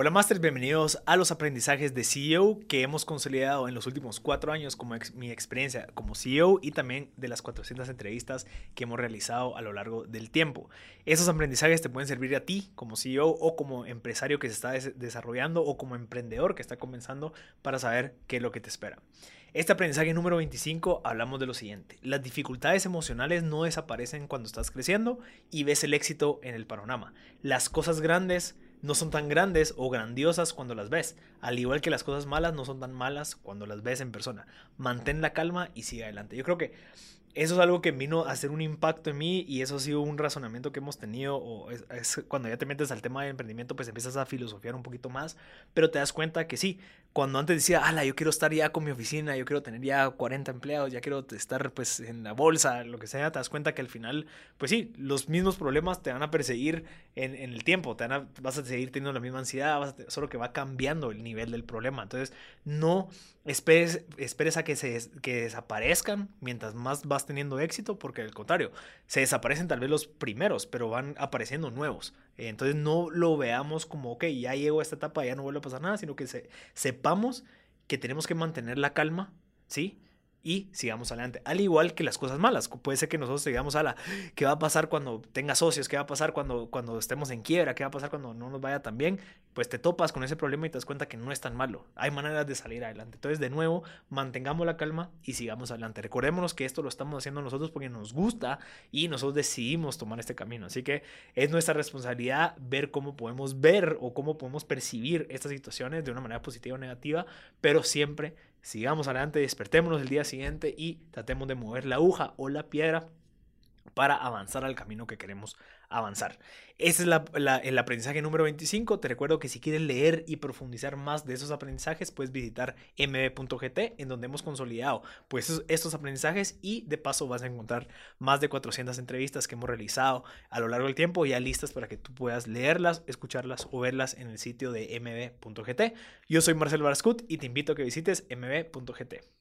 Hola Masters, bienvenidos a los aprendizajes de CEO que hemos consolidado en los últimos cuatro años como mi experiencia como CEO y también de las 400 entrevistas que hemos realizado a lo largo del tiempo. Esos aprendizajes te pueden servir a ti como CEO o como empresario que se está desarrollando o como emprendedor que está comenzando para saber qué es lo que te espera. Este aprendizaje número 25 hablamos de lo siguiente. Las dificultades emocionales no desaparecen cuando estás creciendo y ves el éxito en el panorama. Las cosas grandes no son tan grandes o grandiosas cuando las ves, al igual que las cosas malas no son tan malas cuando las ves en persona. Mantén la calma y sigue adelante. Yo creo que eso es algo que vino a hacer un impacto en mí y eso ha sido un razonamiento que hemos tenido. O es, cuando ya te metes al tema del emprendimiento, pues empiezas a filosofiar un poquito más, pero te das cuenta que sí, cuando antes decía, ala, yo quiero estar ya con mi oficina, yo quiero tener ya 40 empleados, ya quiero estar pues en la bolsa, lo que sea, te das cuenta que al final, pues sí, los mismos problemas te van a perseguir en, el tiempo, te vas a seguir teniendo la misma ansiedad, solo que va cambiando el nivel del problema. Entonces, no esperes, esperes a que, se, que desaparezcan mientras más vas teniendo éxito, porque al contrario, se desaparecen tal vez los primeros, pero van apareciendo nuevos. Entonces no lo veamos como, ok, ya llego a esta etapa, ya no vuelve a pasar nada, sino que se, sepamos que tenemos que mantener la calma, ¿sí? y sigamos adelante. Al igual que las cosas malas. Puede ser que nosotros digamos, a la, ¿qué va a pasar cuando tenga socios? ¿Qué va a pasar cuando, cuando estemos en quiebra? ¿Qué va a pasar cuando no nos vaya tan bien? Pues te topas con ese problema y te das cuenta que no es tan malo. Hay maneras de salir adelante. Entonces, de nuevo, mantengamos la calma y sigamos adelante. Recordémonos que esto lo estamos haciendo nosotros porque nos gusta y nosotros decidimos tomar este camino. Así que es nuestra responsabilidad ver cómo podemos ver o cómo podemos percibir estas situaciones de una manera positiva o negativa, pero siempre sigamos adelante, despertémonos el día siguiente y tratemos de mover la aguja o la piedra para avanzar al camino que queremos avanzar. Ese es el aprendizaje número 25. Te recuerdo que si quieres leer y profundizar más de esos aprendizajes, puedes visitar mb.gt, en donde hemos consolidado pues, estos aprendizajes y de paso vas a encontrar más de 400 entrevistas que hemos realizado a lo largo del tiempo, ya listas para que tú puedas leerlas, escucharlas o verlas en el sitio de mb.gt. Yo soy Marcel Barascut y te invito a que visites mb.gt.